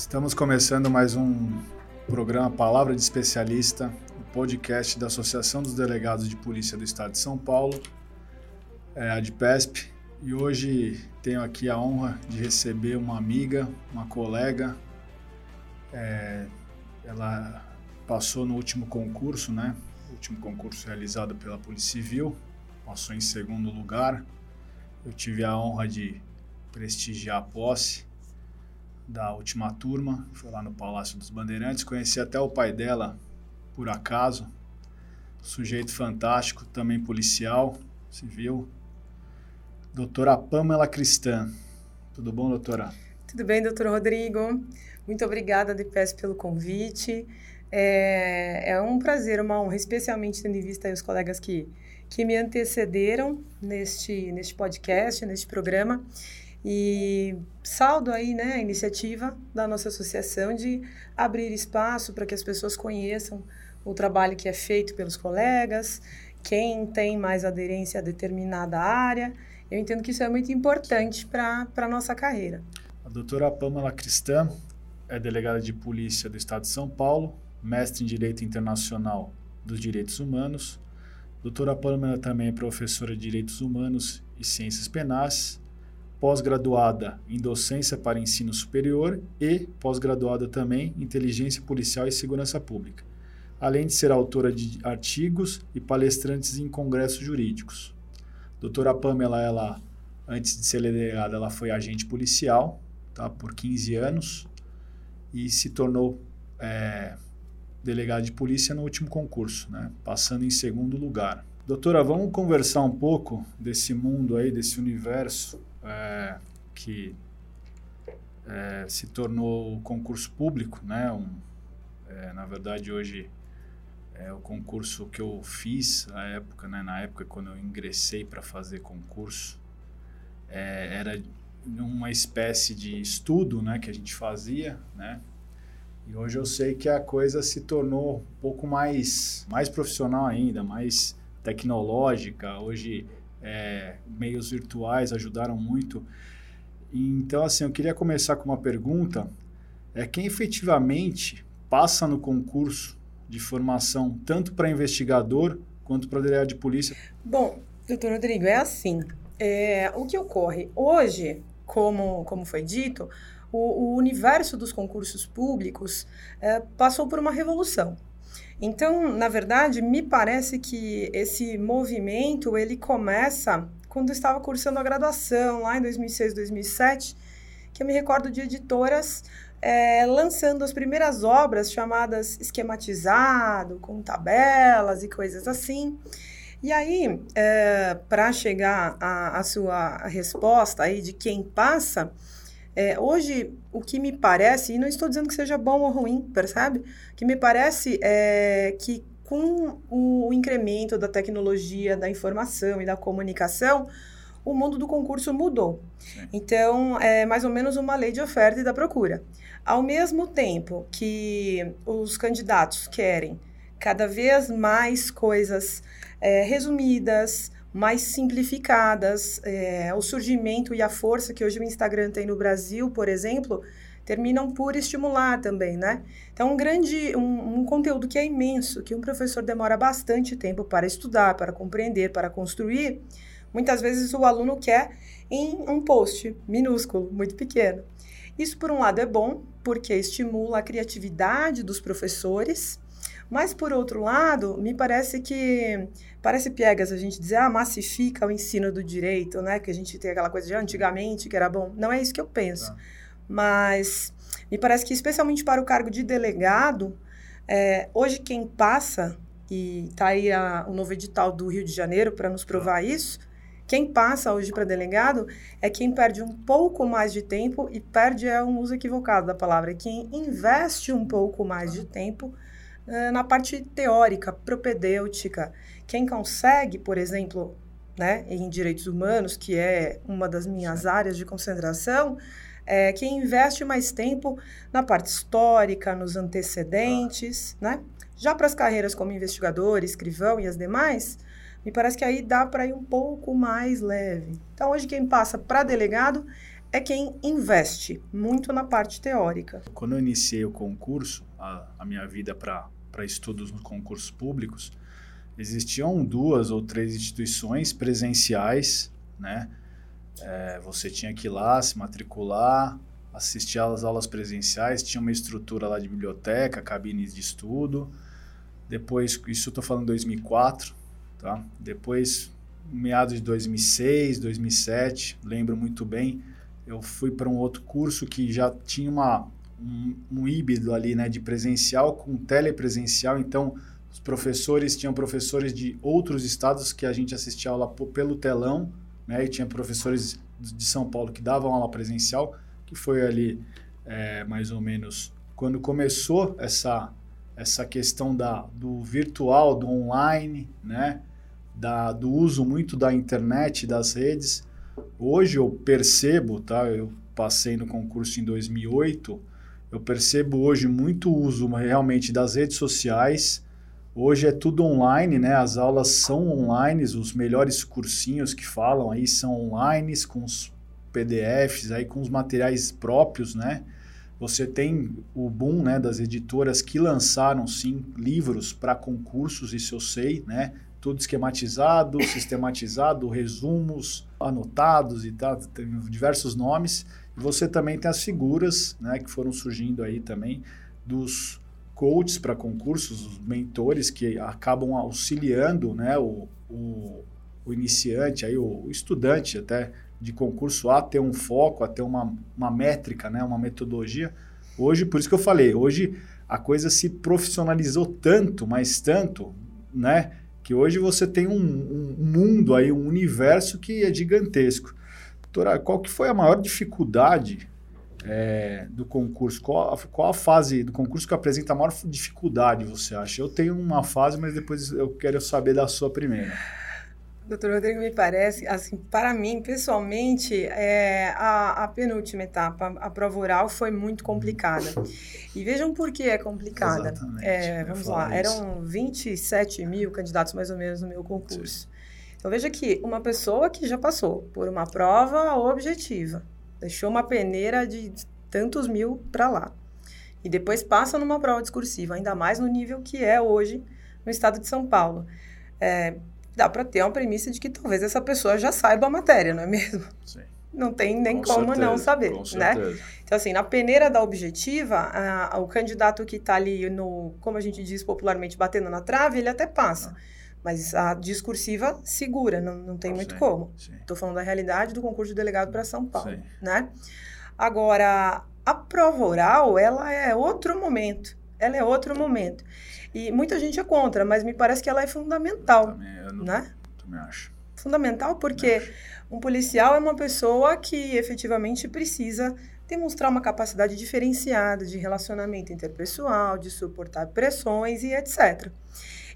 Estamos começando mais um programa Palavra de Especialista, o um podcast da Associação dos Delegados de Polícia do Estado de São Paulo, é, a ADPESP, e hoje tenho aqui a honra de receber uma amiga, uma colega. É, ela passou no último concurso, né? O último concurso realizado pela Polícia Civil, passou em segundo lugar. Eu tive a honra de prestigiar a posse da última turma, foi lá no Palácio dos Bandeirantes, conheci até o pai dela por acaso, sujeito fantástico, também policial, civil, doutora Pamela Cristã. Tudo bom, doutora? Tudo bem, doutor Rodrigo. Muito obrigada, DPS, pelo convite. É, é, um prazer, uma honra, especialmente tendo em vista os colegas que, que me antecederam neste, neste podcast, neste programa. E saldo aí né, a iniciativa da nossa associação de abrir espaço para que as pessoas conheçam o trabalho que é feito pelos colegas, quem tem mais aderência a determinada área. Eu entendo que isso é muito importante para a nossa carreira. A doutora Pamela Cristã é delegada de polícia do Estado de São Paulo, mestre em Direito Internacional dos Direitos Humanos. Doutora Pamela também é professora de Direitos Humanos e Ciências Penais pós-graduada em docência para ensino superior e pós-graduada também em inteligência policial e segurança pública, além de ser autora de artigos e palestrantes em congressos jurídicos. Doutora Pamela, ela, antes de ser delegada, ela foi agente policial tá, por 15 anos e se tornou é, delegada de polícia no último concurso, né, passando em segundo lugar. Doutora, vamos conversar um pouco desse mundo aí, desse universo é, que é, se tornou concurso público, né? Um, é, na verdade, hoje é o concurso que eu fiz na época, né? Na época quando eu ingressei para fazer concurso, é, era uma espécie de estudo, né? Que a gente fazia, né? E hoje eu sei que a coisa se tornou um pouco mais, mais profissional ainda, mais tecnológica. Hoje é, meios virtuais ajudaram muito. Então, assim, eu queria começar com uma pergunta. É quem efetivamente passa no concurso de formação tanto para investigador quanto para delegado de polícia? Bom, doutor Rodrigo, é assim. É, o que ocorre hoje, como, como foi dito, o, o universo dos concursos públicos é, passou por uma revolução. Então, na verdade, me parece que esse movimento ele começa quando eu estava cursando a graduação, lá em 2006, 2007, que eu me recordo de editoras é, lançando as primeiras obras chamadas esquematizado, com tabelas e coisas assim. E aí, é, para chegar à sua resposta aí de quem passa, é, hoje, o que me parece, e não estou dizendo que seja bom ou ruim, percebe? O que me parece é que com o incremento da tecnologia, da informação e da comunicação, o mundo do concurso mudou. Sim. Então, é mais ou menos uma lei de oferta e da procura. Ao mesmo tempo que os candidatos querem cada vez mais coisas é, resumidas, mais simplificadas. É, o surgimento e a força que hoje o Instagram tem no Brasil, por exemplo, terminam por estimular também, né? Então, um grande, um, um, conteúdo que é imenso, que um professor demora bastante tempo para estudar, para compreender, para construir, muitas vezes o aluno quer em um post minúsculo, muito pequeno. Isso, por um lado, é bom, porque estimula a criatividade dos professores, mas, por outro lado, me parece que. Parece piegas a gente dizer, ah, massifica o ensino do direito, né? Que a gente tem aquela coisa de antigamente que era bom. Não é isso que eu penso. Tá. Mas me parece que, especialmente para o cargo de delegado, é, hoje quem passa, e está aí a, o novo edital do Rio de Janeiro para nos provar tá. isso, quem passa hoje para delegado é quem perde um pouco mais de tempo, e perde é um uso equivocado da palavra, é quem investe um pouco mais de tempo na parte teórica, propedêutica. Quem consegue, por exemplo, né, em direitos humanos, que é uma das minhas áreas de concentração, é quem investe mais tempo na parte histórica, nos antecedentes, né? Já para as carreiras como investigador, escrivão e as demais, me parece que aí dá para ir um pouco mais leve. Então, hoje quem passa para delegado é quem investe muito na parte teórica. Quando eu iniciei o concurso, a, a minha vida para estudos nos concursos públicos, existiam duas ou três instituições presenciais, né? É, você tinha que ir lá, se matricular, assistir às aulas presenciais, tinha uma estrutura lá de biblioteca, cabines de estudo. Depois, isso eu estou falando 2004, tá? Depois, meados de 2006, 2007, lembro muito bem, eu fui para um outro curso que já tinha uma, um, um híbrido ali, né, de presencial com telepresencial, então os professores tinham professores de outros estados que a gente assistia aula pelo telão, né? E tinha professores de São Paulo que davam aula presencial, que foi ali é, mais ou menos quando começou essa essa questão da, do virtual, do online, né? Da, do uso muito da internet, das redes. Hoje eu percebo, tá? Eu passei no concurso em 2008, eu percebo hoje muito uso realmente das redes sociais, Hoje é tudo online, né? As aulas são online, os melhores cursinhos que falam aí são online, com os PDFs, aí com os materiais próprios, né? Você tem o boom né, das editoras que lançaram, sim, livros para concursos, isso eu sei, né? Tudo esquematizado, sistematizado, resumos anotados e tal, tem diversos nomes. Você também tem as figuras, né, que foram surgindo aí também dos coaches para concursos, os mentores que acabam auxiliando né, o, o, o iniciante, aí, o, o, estudante até de concurso a ter um foco, a ter uma, uma métrica, né, uma metodologia. Hoje, por isso que eu falei, hoje a coisa se profissionalizou tanto, mas tanto, né, que hoje você tem um, um mundo aí, um universo que é gigantesco. Doutora, qual que foi a maior dificuldade é, do concurso? Qual, qual a fase do concurso que apresenta a maior dificuldade, você acha? Eu tenho uma fase, mas depois eu quero saber da sua primeira. Doutor Rodrigo, me parece, assim, para mim, pessoalmente, é, a, a, penúltima etapa, a prova oral, foi muito complicada. E vejam por que é complicada. É, vamos lá, isso. eram 27 mil candidatos, mais ou menos, no meu concurso. Sim. Então, veja que uma pessoa que já passou por uma prova objetiva, Deixou uma peneira de tantos mil para lá. E depois passa numa prova discursiva, ainda mais no nível que é hoje no estado de São Paulo. É, dá para ter uma premissa de que talvez essa pessoa já saiba a matéria, não é mesmo? Sim. Não tem nem com como certeza, não saber, né? Então, assim, na peneira da objetiva, a, a, o candidato que está ali no, como a gente diz popularmente, batendo na trave, ele até passa. Ah. Mas a discursiva segura, não, não tem muito sim, como. Estou falando da realidade do concurso de delegado para São Paulo, sim. né? Agora, a prova oral, ela é outro momento. Ela é outro momento. E muita gente é contra, mas me parece que ela é fundamental, também, eu não, né? Também acho. Fundamental porque um policial é uma pessoa que efetivamente precisa demonstrar uma capacidade diferenciada de relacionamento interpessoal, de suportar pressões e etc.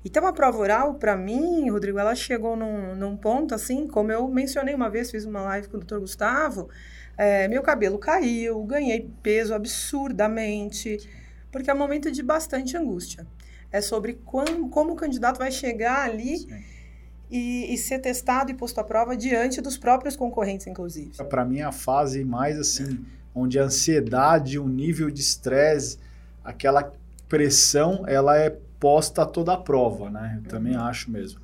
Então, a prova oral, para mim, Rodrigo, ela chegou num, num, ponto, assim, como eu mencionei uma vez, fiz uma live com o doutor Gustavo, é, meu cabelo caiu, ganhei peso absurdamente, porque é um momento de bastante angústia. É sobre como, como o candidato vai chegar ali e, e, ser testado e posto à prova diante dos próprios concorrentes, inclusive. Para mim, a fase mais, assim, onde a ansiedade, o nível de estresse, aquela pressão, ela é resposta a toda a prova, né? Eu também uhum. acho mesmo.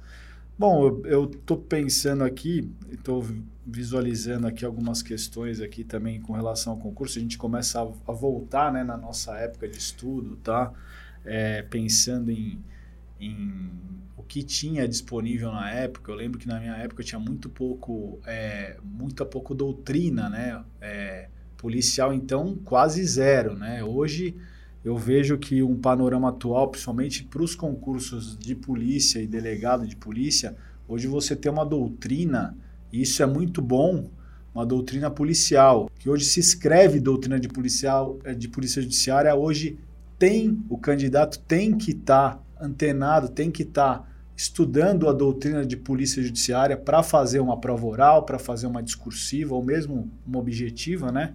Bom, eu estou pensando aqui, estou visualizando aqui algumas questões aqui também com relação ao concurso. A gente começa a, a voltar, né, na nossa época de estudo, tá? É, pensando em, em o que tinha disponível na época. Eu lembro que na minha época tinha muito pouco, é, muito pouco doutrina, né? É, policial, então, quase zero, né? Hoje eu vejo que um panorama atual, principalmente para os concursos de polícia e delegado de polícia, hoje você tem uma doutrina, e isso é muito bom, uma doutrina policial, que hoje se escreve doutrina de policial, eh, de polícia judiciária, hoje tem, o candidato tem que estar tá antenado, tem que estar tá estudando a doutrina de polícia judiciária para fazer uma prova oral, para fazer uma discursiva ou mesmo uma objetiva, né?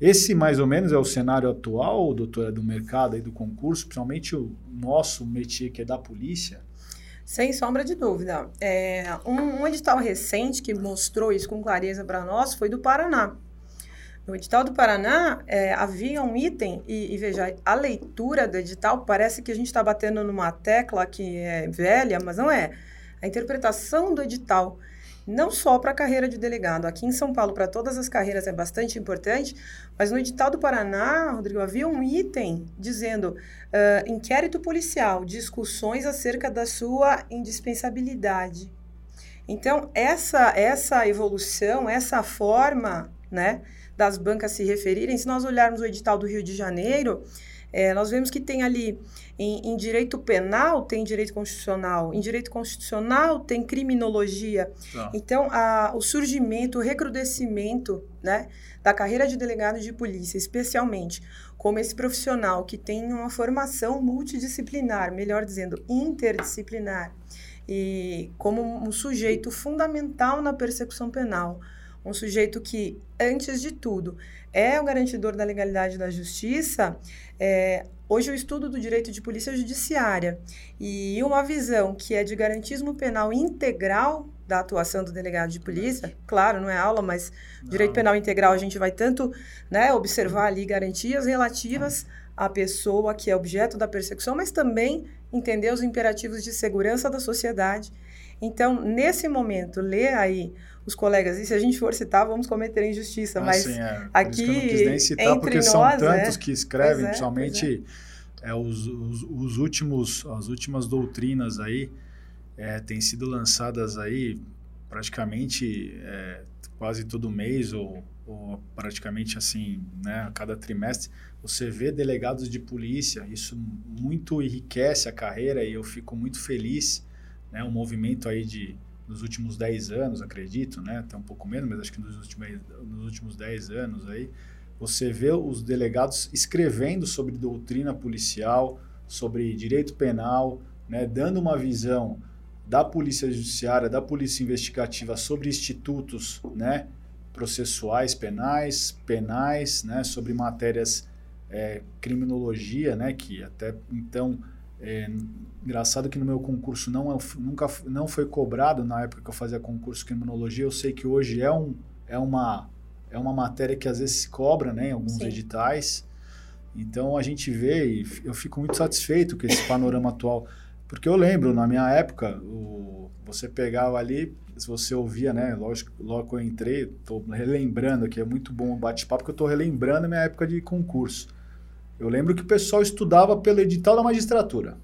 Esse, mais ou menos, é o cenário atual, doutora, do mercado e do concurso, principalmente o nosso métier, que é da polícia? Sem sombra de dúvida. É, um, um edital recente que mostrou isso com clareza para nós foi do Paraná. No edital do Paraná, é, havia um item, e, e, veja, a leitura do edital parece que a gente está batendo numa tecla que é velha, mas não é. A interpretação do edital, não só para a carreira de delegado, aqui em São Paulo, para todas as carreiras é bastante importante, mas no edital do Paraná, Rodrigo, havia um item dizendo uh, inquérito policial, discussões acerca da sua indispensabilidade. Então, essa, essa evolução, essa forma, né, das bancas se referirem, se nós olharmos o edital do Rio de Janeiro, é, nós vemos que tem ali, em, em, direito penal, tem direito constitucional, em direito constitucional, tem criminologia. Tá. Então, a, o surgimento, o recrudescimento né, da carreira de delegado de polícia, especialmente como esse profissional que tem uma formação multidisciplinar, melhor dizendo, interdisciplinar, e como um sujeito fundamental na persecução penal um sujeito que, antes de tudo, é o garantidor da legalidade da justiça, é, hoje o estudo do direito de polícia judiciária e uma visão que é de garantismo penal integral da atuação do delegado de polícia, claro, não é aula, mas não. direito penal integral a gente vai tanto né, observar ali garantias relativas à pessoa que é objeto da persecução, mas também entender os imperativos de segurança da sociedade. Então, nesse momento, ler aí os colegas. E se a gente for citar, vamos cometer injustiça. Ah, mas sim, é. aqui. eu não quis nem citar, porque nós, são tantos é, que escrevem, é, principalmente é. é. os, os, os, últimos, as últimas doutrinas aí é, têm sido lançadas aí praticamente é, quase todo mês ou, ou praticamente assim, né, a cada trimestre. Você vê delegados de polícia, isso muito enriquece a carreira e eu fico muito feliz, né, um movimento aí de nos últimos 10 anos, acredito, né? Até um pouco menos, mas acho que nos últimos, nos últimos 10 anos aí, você vê os delegados escrevendo sobre doutrina policial, sobre direito penal, né? Dando uma visão da polícia judiciária, da polícia investigativa sobre institutos, né? Processuais penais, penais, né? Sobre matérias é, criminologia, né? Que até então é, engraçado que no meu concurso não, é nunca não foi cobrado na época que eu fazia concurso de criminologia. Eu sei que hoje é, um, é, uma, é uma matéria que às vezes se cobra né, em alguns Sim. editais. Então a gente vê e eu fico muito satisfeito com esse panorama atual. Porque eu lembro, na minha época, o, você pegava ali, se você ouvia, né? Lógico, logo eu entrei, estou relembrando aqui, é muito bom o bate-papo, porque eu estou relembrando a minha época de concurso. Eu lembro que o pessoal estudava pelo edital da magistratura.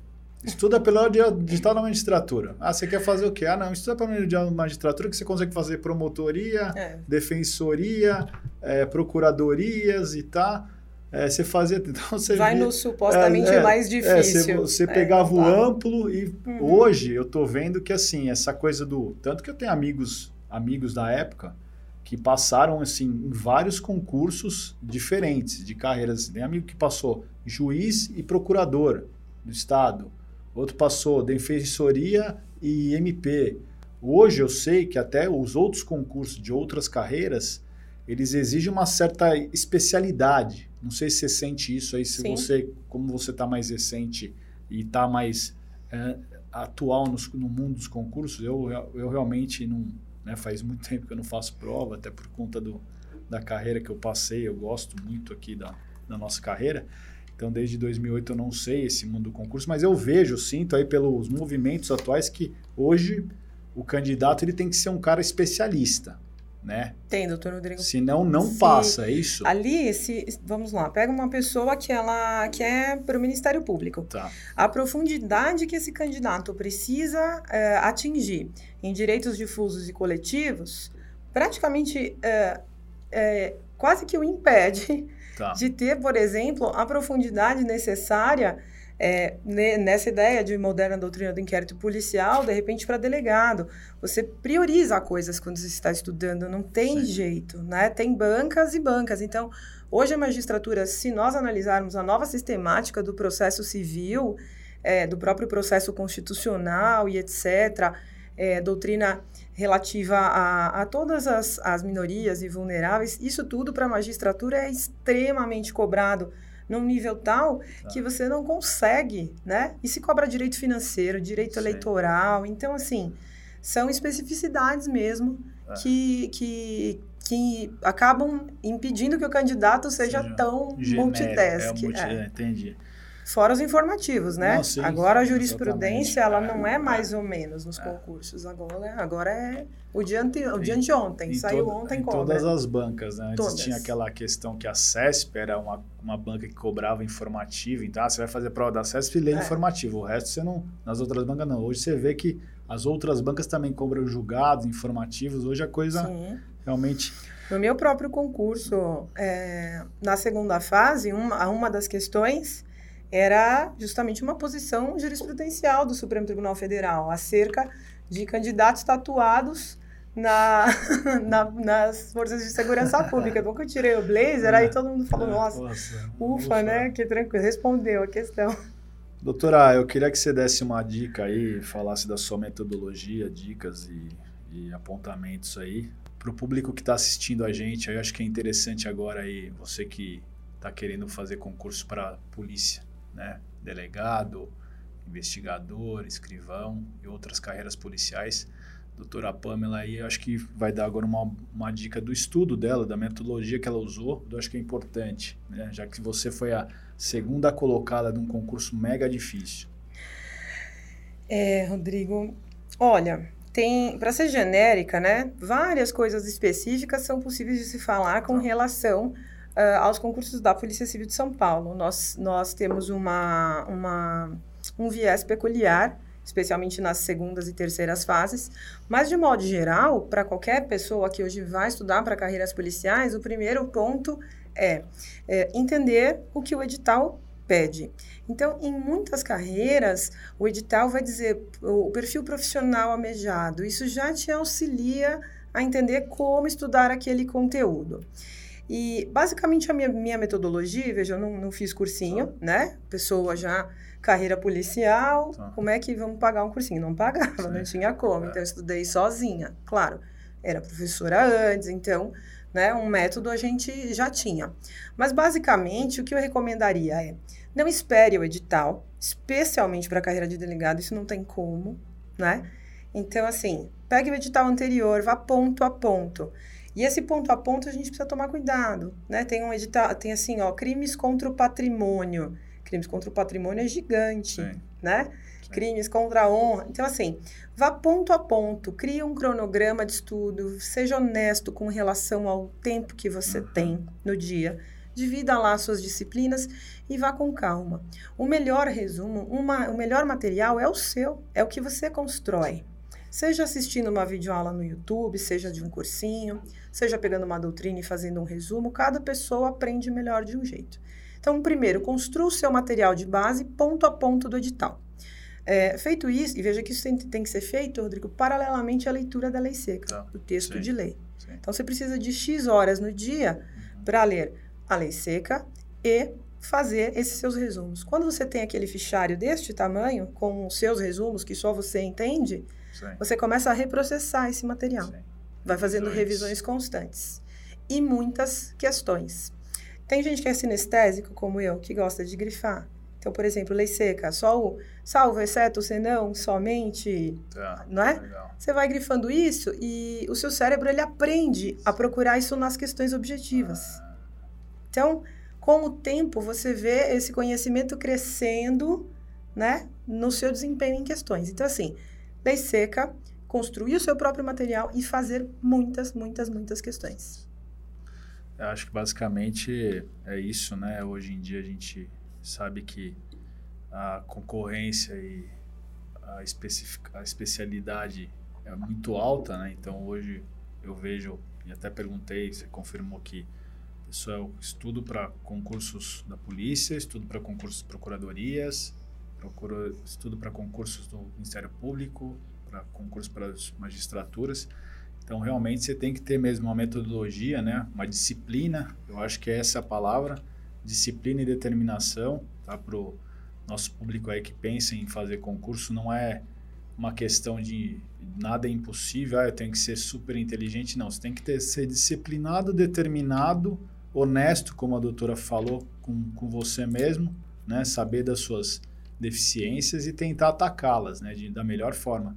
Estuda pelo edital da magistratura. Ah, você quer fazer o quê? Ah, não, estuda pelo edital da magistratura que você consegue fazer promotoria, é. defensoria, é, procuradorias e tá. É, você fazia. Então você Vai via, no supostamente é, é mais é, difícil. você, você é, pegava o amplo e uhum. hoje eu tô vendo que assim, essa coisa do. Tanto que eu tenho amigos, amigos da época que passaram assim em vários concursos diferentes de carreiras. Tem amigo que passou juiz e procurador do estado, outro passou defensoria e MP. Hoje eu sei que até os outros concursos de outras carreiras eles exigem uma certa especialidade. Não sei se você sente isso aí, se Sim. você, como você está mais recente e está mais é, atual no, no mundo dos concursos, eu, eu realmente não né? Faz muito tempo que eu não faço prova, até por conta do, da carreira que eu passei. Eu gosto muito aqui da, da nossa carreira. Então, desde 2008 eu não sei esse mundo do concurso, mas eu vejo, sinto aí pelos movimentos atuais que hoje o candidato ele tem que ser um cara especialista né? Tem, doutor Rodrigo. Senão não se, passa, é isso? Ali, se, vamos lá, pega uma pessoa que ela que é para o Ministério Público. Tá. A profundidade que esse candidato precisa é, atingir em direitos difusos e coletivos, praticamente é, é, quase que o impede tá. de ter, por exemplo, a profundidade necessária é, nessa ideia de moderna doutrina do inquérito policial, de repente para delegado. Você prioriza coisas quando você está estudando, não tem Sim. jeito, né? Tem bancas e bancas. Então, hoje a magistratura, se nós analisarmos a nova sistemática do processo civil, é, do próprio processo constitucional e etc., é, doutrina relativa a, a todas as, as minorias e vulneráveis, isso tudo para a magistratura é extremamente cobrado num nível tal tá. que você não consegue, né? E se cobra direito financeiro, direito Sim. eleitoral. Então, assim, são especificidades mesmo é. que, que, que acabam impedindo que o candidato seja, seja tão genérico, multitask. É, multi, é. Entendi. Fora os informativos, né? Não, sim, agora a jurisprudência, ela não é mais ou menos nos é. concursos. Agora, agora é o dia, ante, o dia de ontem. Saiu toda, ontem, em todas as bancas, né? Antes todas. tinha aquela questão que a CESP era uma, uma banca que cobrava informativo. Então, ah, você vai fazer prova da CESP e lê é. informativo. O resto você não... Nas outras bancas, não. Hoje você vê que as outras bancas também cobram julgados, informativos. Hoje a coisa sim. realmente... No meu próprio concurso, é, na segunda fase, uma, uma das questões era justamente uma posição jurisprudencial do Supremo Tribunal Federal acerca de candidatos tatuados na, na, nas forças de segurança pública. Bom que eu tirei o blazer, é. aí todo mundo falou, é, nossa, nossa ufa, ufa, né? Que tranquilo, respondeu a questão. Doutora, eu queria que você desse uma dica aí, falasse da sua metodologia, dicas e, e apontamentos aí. Para o público que está assistindo a gente, eu acho que é interessante agora aí, você que está querendo fazer concurso para polícia né? delegado, investigador, escrivão e outras carreiras policiais. Doutora Pamela aí, acho que vai dar agora uma, uma dica do estudo dela, da metodologia que ela usou, eu acho que é importante, né? já que você foi a segunda colocada de um concurso mega difícil. É, Rodrigo, olha, tem, para ser genérica, né, várias coisas específicas são possíveis de se falar com tá. relação uh, aos concursos da Polícia Civil de São Paulo. Nós, nós temos uma, uma, um viés peculiar, especialmente nas segundas e terceiras fases, mas de modo geral, para qualquer pessoa que hoje vai estudar para carreiras policiais, o primeiro ponto é, é entender o que o edital pede. Então, em muitas carreiras, o edital vai dizer o perfil profissional almejado. Isso já te auxilia a entender como estudar aquele conteúdo. E basicamente a minha, minha metodologia, veja, eu não, não fiz cursinho, tá. né? Pessoa já, carreira policial, tá. como é que vamos pagar um cursinho? Não pagava, Sim. não tinha como. É. Então eu estudei sozinha. Claro, era professora antes, então, né, um método a gente já tinha. Mas basicamente o que eu recomendaria é não espere o edital, especialmente para a carreira de delegado, isso não tem como, né? Então, assim, pegue o edital anterior, vá ponto a ponto. E esse ponto a ponto a gente precisa tomar cuidado, né? Tem um edital, tem assim, ó, crimes contra o patrimônio. Crimes contra o patrimônio é gigante, Sim. né? Sim. Crimes contra a honra. Então, assim, vá ponto a ponto, crie um cronograma de estudo, seja honesto com relação ao tempo que você uhum. tem no dia. Divida lá suas disciplinas e vá com calma. O melhor resumo, uma, o melhor material é o seu, é o que você constrói. Seja assistindo uma videoaula no YouTube, seja de um cursinho, seja pegando uma doutrina e fazendo um resumo, cada pessoa aprende melhor de um jeito. Então, primeiro, construa o seu material de base ponto a ponto do edital. É, feito isso, e veja que isso tem, tem, que ser feito, Rodrigo, paralelamente à leitura da lei seca, tá. do texto sim, de lei. Sim. Então, você precisa de X horas no dia uhum. para ler a lei seca e fazer esses seus resumos. Quando você tem aquele fichário deste tamanho, com os seus resumos, que só você entende, sim. você começa a reprocessar esse material. Sim vai fazendo revisões constantes. E muitas questões. Tem gente que é sinestésico, como eu, que gosta de grifar. Então, por exemplo, lei seca, só o salvo, exceto, senão, somente, tá, não é? Legal. Você vai grifando isso e o seu cérebro ele aprende a procurar isso nas questões objetivas. Ah. Então, com o tempo, você vê esse conhecimento crescendo, né, no seu desempenho em questões. Então, assim, lei seca, construir o seu próprio material e fazer muitas, muitas, muitas questões. Eu acho que basicamente é isso, né? Hoje em dia a gente sabe que a concorrência e a, a especialidade é muito alta, né? Então hoje eu vejo, e até perguntei, você confirmou que isso é o estudo para concursos da polícia, estudo para concursos de procuradorias, procura, estudo para concursos do Ministério Público, para concurso para as magistraturas. Então, realmente, você tem que ter mesmo uma metodologia, né? uma disciplina, eu acho que é essa a palavra, disciplina e determinação, tá? para o nosso público aí que pensa em fazer concurso, não é uma questão de nada é impossível, ah, eu tenho que ser super inteligente, não. Você tem que ter, ser disciplinado, determinado, honesto, como a doutora falou, com, com você mesmo, né? saber das suas deficiências e tentar atacá-las né? De, da melhor forma.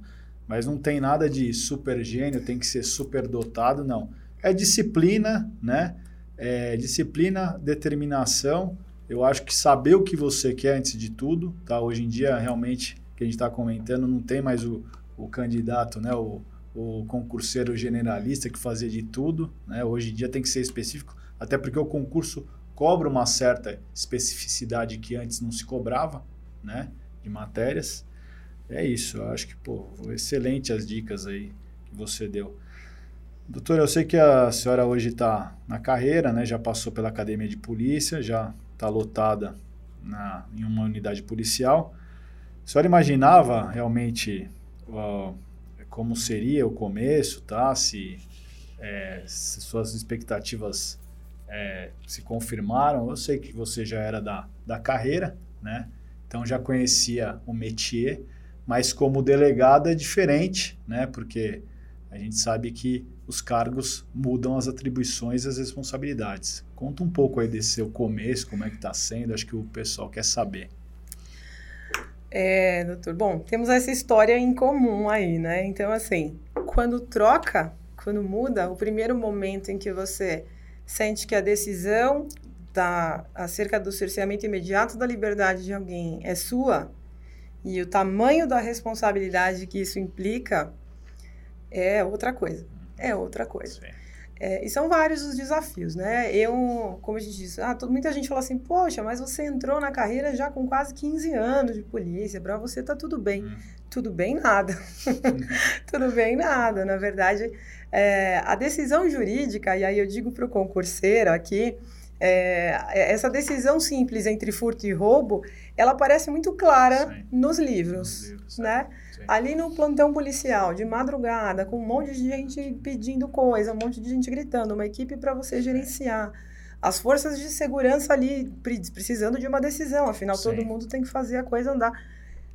Mas não tem nada de super gênio, tem que ser super dotado, não. é disciplina, né? É disciplina, determinação. Eu acho que saber o que você quer antes de tudo, tá? Hoje em dia, realmente, que a gente está comentando, não tem mais o, o candidato, né? O, o concurseiro generalista que fazia de tudo, né? Hoje em dia tem que ser específico, até porque o concurso cobra uma certa especificidade que antes não se cobrava, né? De matérias. É isso, eu acho que, pô, excelente as dicas aí que você deu. Doutor, eu sei que a senhora hoje está na carreira, né? Já passou pela academia de polícia, já está lotada na, em uma unidade policial. A senhora imaginava realmente uh, como seria o começo, tá? Se, é, se suas expectativas é, se confirmaram. Eu sei que você já era da, da carreira, né? Então já conhecia o métier, mas como delegado é diferente, né? Porque a gente sabe que os cargos mudam as atribuições e as responsabilidades. Conta um pouco aí desse seu começo, como é que está sendo, acho que o pessoal quer saber. É, doutor, bom, temos essa história em comum aí, né? Então, assim, quando troca, quando muda, o primeiro momento em que você sente que a decisão da, acerca do cerceamento imediato da liberdade de alguém é sua, e o tamanho da responsabilidade que isso implica é outra coisa. É outra coisa. É, e são vários os desafios, né? Eu, como a gente disse, ah, muita gente fala assim, poxa, mas você entrou na carreira já com quase 15 anos de polícia, para você tá tudo bem. Hum. Tudo bem nada. tudo bem nada. Na verdade, é, a decisão jurídica, e aí eu digo para o concurseiro aqui, é, essa decisão simples entre furto e roubo, ela parece muito clara Sim. nos livros, nos livros né? Ali no plantão policial, de madrugada, com um monte de gente pedindo coisa, um monte de gente gritando, uma equipe para você gerenciar. As forças de segurança ali precisando de uma decisão, afinal Sim. todo mundo tem que fazer a coisa andar.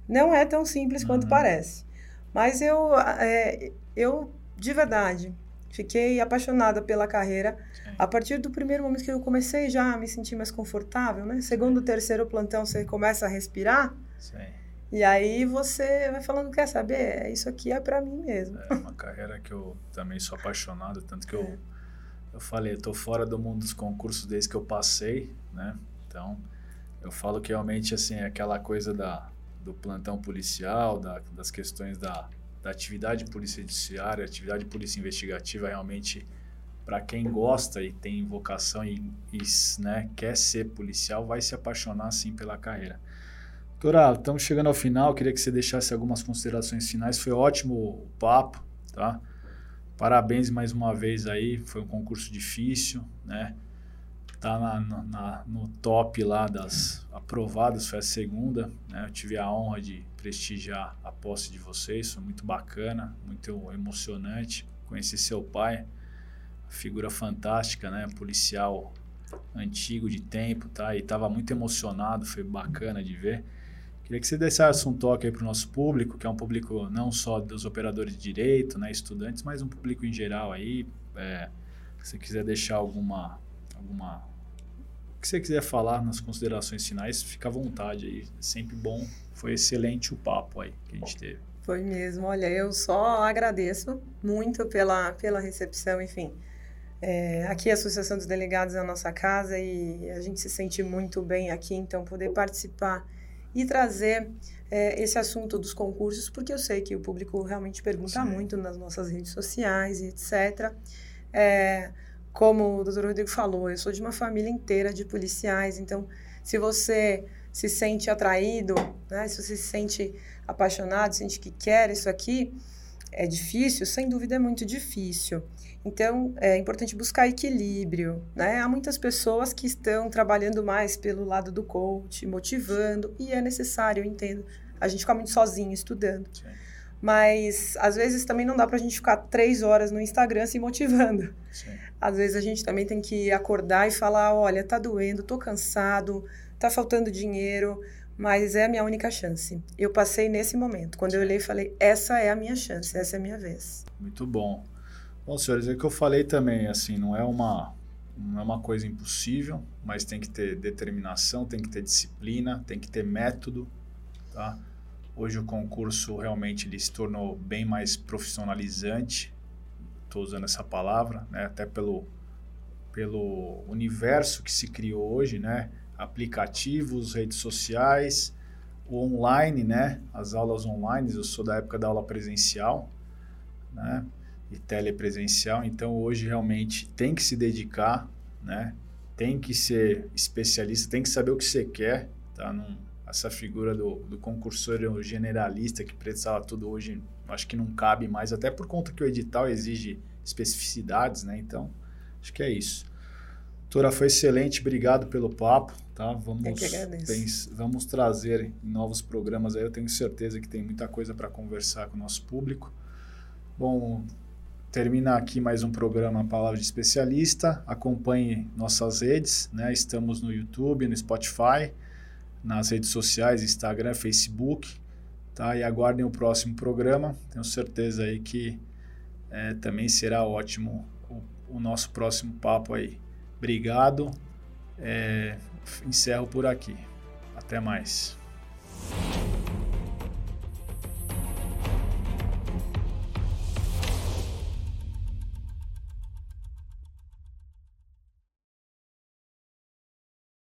Não é tão simples uhum. quanto parece. Mas eu, é, eu, de verdade, fiquei apaixonada pela carreira. A partir do primeiro momento que eu comecei já a me sentir mais confortável, né? Segundo, terceiro plantão, você começa a respirar. Sim. E aí você vai falando, quer saber? Isso aqui é para mim mesmo. É uma carreira que eu também sou apaixonado, tanto que é. eu, eu falei, eu tô fora do mundo dos concursos desde que eu passei, né? Então, eu falo que realmente, assim, é aquela coisa da, do plantão policial, da, das questões da, da atividade polícia judiciária, atividade polícia investigativa, realmente, para quem gosta e tem vocação e, e né, quer ser policial, vai se apaixonar, sim, pela carreira. Doutora, estamos chegando ao final, queria que você deixasse algumas considerações finais. Foi ótimo o papo, tá? Parabéns mais uma vez aí, foi um concurso difícil, né? Tá na, na, no top lá das aprovadas, foi a segunda, né? Eu tive a honra de prestigiar a posse de vocês, foi muito bacana, muito emocionante. Conheci seu pai, figura fantástica, né? Policial antigo de tempo, tá? E estava muito emocionado, foi bacana de ver. Queria que você deixasse um toque aí para o nosso público, que é um público não só dos operadores de direito, né, estudantes, mas um público em geral aí. É, se você quiser deixar alguma, alguma, o que você quiser falar nas considerações finais, fica à vontade aí. Sempre bom. Foi excelente o papo aí que a gente teve. Foi mesmo. Olha, eu só agradeço muito pela, pela recepção, enfim. É, aqui a Associação dos Delegados é a nossa casa e a gente se sente muito bem aqui, então poder participar e trazer é, esse assunto dos concursos, porque eu sei que o público realmente pergunta Sim. muito nas nossas redes sociais e etc. É, como o doutor Rodrigo falou, eu sou de uma família inteira de policiais, então se você se sente atraído, né, se você se sente apaixonado, sente que quer isso aqui, é difícil? Sem dúvida é muito difícil. Então, é importante buscar equilíbrio, né? Há muitas pessoas que estão trabalhando mais pelo lado do coach, motivando, e é necessário, eu entendo, a gente ficar muito sozinho estudando. Sim. Mas, às vezes, também não dá para a gente ficar três horas no Instagram se motivando. Sim. Às vezes, a gente também tem que acordar e falar, olha, tá doendo, tô cansado, tá faltando dinheiro, mas é a minha única chance. Eu passei nesse momento. Quando eu olhei, falei: essa é a minha chance, essa é a minha vez. Muito bom. Bom, senhores, é o que eu falei também, assim, não é uma não é uma coisa impossível, mas tem que ter determinação, tem que ter disciplina, tem que ter método, tá? Hoje o concurso realmente ele se tornou bem mais profissionalizante. Estou usando essa palavra, né? até pelo, pelo universo que se criou hoje, né? aplicativos, redes sociais, o online, né? as aulas online, eu sou da época da aula presencial né? e telepresencial, então hoje realmente tem que se dedicar, né? tem que ser especialista, tem que saber o que você quer, tá? Essa figura do, do concursor generalista que precisava tudo hoje, acho que não cabe mais, até por conta que o edital exige especificidades, né? Então, acho que é isso. Tora, foi excelente, obrigado pelo papo, tá? Vamos, vamos trazer novos programas aí, eu tenho certeza que tem muita coisa para conversar com o nosso público. Bom, termina aqui mais um programa Palavra de Especialista. Acompanhe nossas redes, né? Estamos no YouTube, no Spotify, nas redes sociais, Instagram, Facebook, tá? E aguardem o próximo programa. Tenho certeza aí que é, também será ótimo o, o, nosso próximo papo aí. Obrigado. É, encerro por aqui. Até mais.